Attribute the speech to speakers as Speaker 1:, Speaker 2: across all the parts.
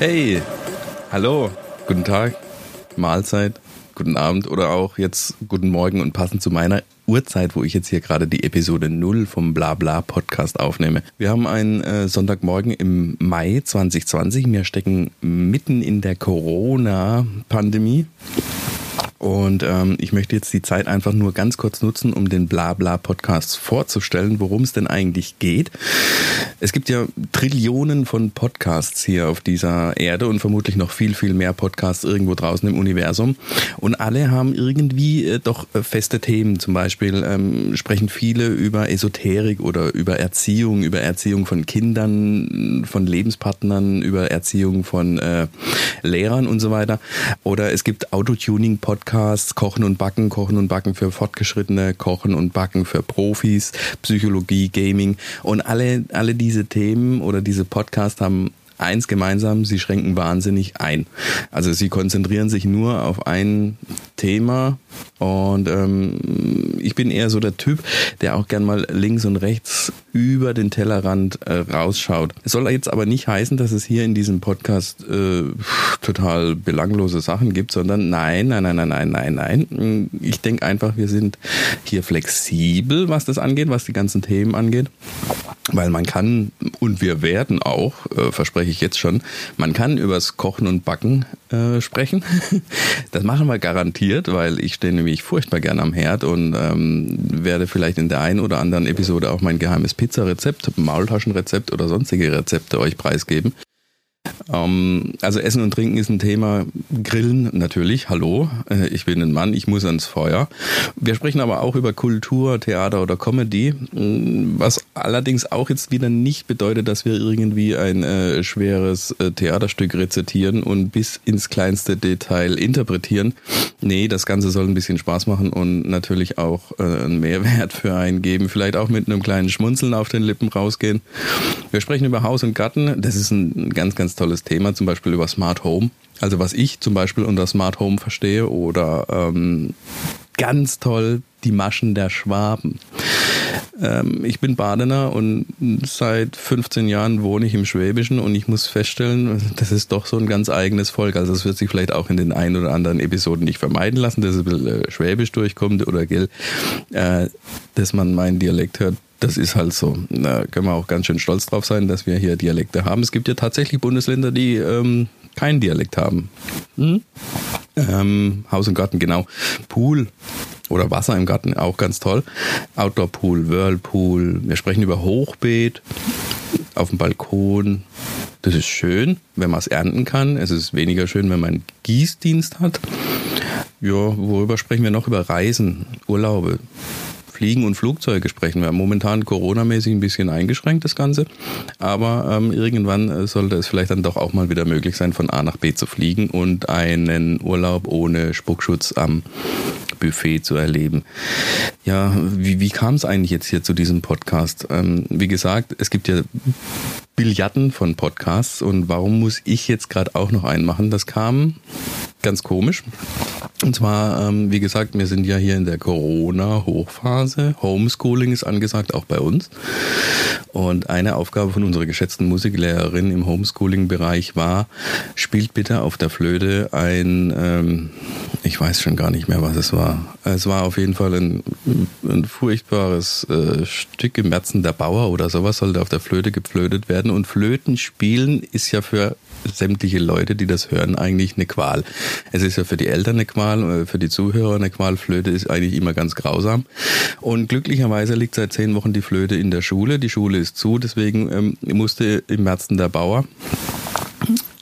Speaker 1: Hey, hallo, guten Tag, Mahlzeit, guten Abend oder auch jetzt guten Morgen und passend zu meiner Uhrzeit, wo ich jetzt hier gerade die Episode 0 vom Blabla Podcast aufnehme. Wir haben einen äh, Sonntagmorgen im Mai 2020. Wir stecken mitten in der Corona-Pandemie. Und ähm, ich möchte jetzt die Zeit einfach nur ganz kurz nutzen, um den Blabla-Podcast vorzustellen, worum es denn eigentlich geht. Es gibt ja Trillionen von Podcasts hier auf dieser Erde und vermutlich noch viel, viel mehr Podcasts irgendwo draußen im Universum. Und alle haben irgendwie äh, doch äh, feste Themen. Zum Beispiel ähm, sprechen viele über Esoterik oder über Erziehung, über Erziehung von Kindern, von Lebenspartnern, über Erziehung von äh, Lehrern und so weiter. Oder es gibt Autotuning-Podcasts Podcasts, Kochen und Backen, Kochen und Backen für Fortgeschrittene, Kochen und Backen für Profis, Psychologie, Gaming und alle, alle diese Themen oder diese Podcasts haben eins gemeinsam, sie schränken wahnsinnig ein. Also sie konzentrieren sich nur auf ein Thema und ähm, ich bin eher so der Typ, der auch gern mal links und rechts über den Tellerrand äh, rausschaut. Es soll jetzt aber nicht heißen, dass es hier in diesem Podcast äh, total belanglose Sachen gibt, sondern nein, nein, nein, nein, nein, nein, nein. Ich denke einfach, wir sind hier flexibel, was das angeht, was die ganzen Themen angeht. Weil man kann, und wir werden auch, äh, verspreche ich jetzt schon, man kann übers Kochen und Backen äh, sprechen. Das machen wir garantiert, weil ich stehe nämlich furchtbar gern am Herd und ähm, werde vielleicht in der einen oder anderen Episode auch mein geheimes Pizzarezept, Maultaschenrezept oder sonstige Rezepte euch preisgeben. Ähm, also Essen und Trinken ist ein Thema. Grillen natürlich, hallo, äh, ich bin ein Mann, ich muss ans Feuer. Wir sprechen aber auch über Kultur, Theater oder Comedy, mm, was allerdings auch jetzt wieder nicht bedeutet, dass wir irgendwie ein äh, schweres äh, Theaterstück rezitieren und bis ins kleinste Detail interpretieren. Nee, das Ganze soll ein bisschen Spaß machen und natürlich auch äh, einen Mehrwert für einen geben, vielleicht auch mit einem kleinen Schmunzeln auf den Lippen rausgehen. Wir sprechen über Haus und Garten, das ist ein ganz, ganz tolles Thema, zum Beispiel über Smart Home. Also was ich zum Beispiel unter Smart Home verstehe oder ähm, ganz toll die Maschen der Schwaben. Ähm, ich bin Badener und seit 15 Jahren wohne ich im Schwäbischen und ich muss feststellen, das ist doch so ein ganz eigenes Volk. Also es wird sich vielleicht auch in den ein oder anderen Episoden nicht vermeiden lassen, dass es ein bisschen äh, Schwäbisch durchkommt oder gell, äh, dass man meinen Dialekt hört das ist halt so. Da können wir auch ganz schön stolz drauf sein, dass wir hier Dialekte haben. Es gibt ja tatsächlich Bundesländer, die ähm, keinen Dialekt haben. Hm? Ähm, Haus und Garten, genau. Pool oder Wasser im Garten, auch ganz toll. Outdoor Pool, Whirlpool. Wir sprechen über Hochbeet auf dem Balkon. Das ist schön, wenn man es ernten kann. Es ist weniger schön, wenn man einen Gießdienst hat. Ja, worüber sprechen wir noch? Über Reisen, Urlaube. Fliegen und Flugzeuge sprechen. Wir haben momentan Corona-mäßig ein bisschen eingeschränkt, das Ganze. Aber ähm, irgendwann äh, sollte es vielleicht dann doch auch mal wieder möglich sein, von A nach B zu fliegen und einen Urlaub ohne Spuckschutz am Buffet zu erleben. Ja, wie, wie kam es eigentlich jetzt hier zu diesem Podcast? Ähm, wie gesagt, es gibt ja Billiarden von Podcasts und warum muss ich jetzt gerade auch noch einen machen? Das kam ganz komisch. Und zwar, ähm, wie gesagt, wir sind ja hier in der Corona-Hochphase. Homeschooling ist angesagt, auch bei uns. Und eine Aufgabe von unserer geschätzten Musiklehrerin im Homeschooling-Bereich war, spielt bitte auf der Flöte ein, ähm, ich weiß schon gar nicht mehr, was es war. Es war auf jeden Fall ein, ein furchtbares äh, Stück im Märzen der Bauer oder sowas, sollte auf der Flöte geflötet werden. Und Flöten spielen ist ja für sämtliche Leute, die das hören, eigentlich eine Qual. Es ist ja für die Eltern eine Qual, äh, für die Zuhörer eine Qual. Flöte ist eigentlich immer ganz grausam. Und glücklicherweise liegt seit zehn Wochen die Flöte in der Schule. Die Schule ist zu, deswegen ähm, musste im März der Bauer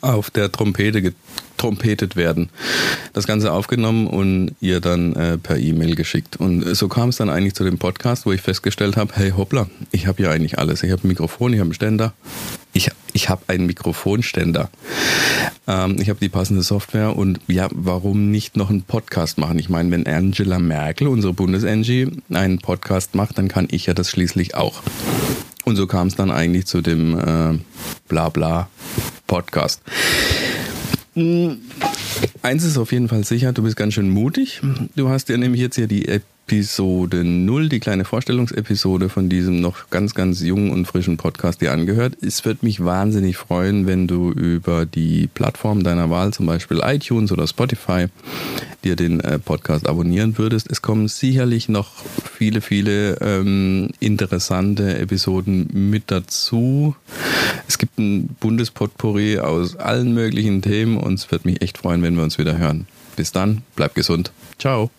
Speaker 1: auf der Trompete getrompetet werden. Das Ganze aufgenommen und ihr dann äh, per E-Mail geschickt. Und so kam es dann eigentlich zu dem Podcast, wo ich festgestellt habe, hey hoppla, ich habe ja eigentlich alles. Ich habe ein Mikrofon, ich habe einen Ständer, ich, ich habe einen Mikrofonständer. Ähm, ich habe die passende Software und ja, warum nicht noch einen Podcast machen? Ich meine, wenn Angela Merkel, unsere Bundesangie, einen Podcast macht, dann kann ich ja das schließlich auch. Und so kam es dann eigentlich zu dem äh, Blabla Podcast. Hm, eins ist auf jeden Fall sicher, du bist ganz schön mutig. Du hast ja nämlich jetzt hier die Episode 0, die kleine Vorstellungsepisode von diesem noch ganz, ganz jungen und frischen Podcast dir angehört. Es wird mich wahnsinnig freuen, wenn du über die Plattform deiner Wahl, zum Beispiel iTunes oder Spotify, dir den äh, Podcast abonnieren würdest. Es kommen sicherlich noch viele, viele ähm, interessante Episoden mit dazu. Es gibt ein Bundespotpourri aus allen möglichen Themen und es wird mich echt freuen, wenn wir uns wieder hören. Bis dann, bleib gesund. Ciao.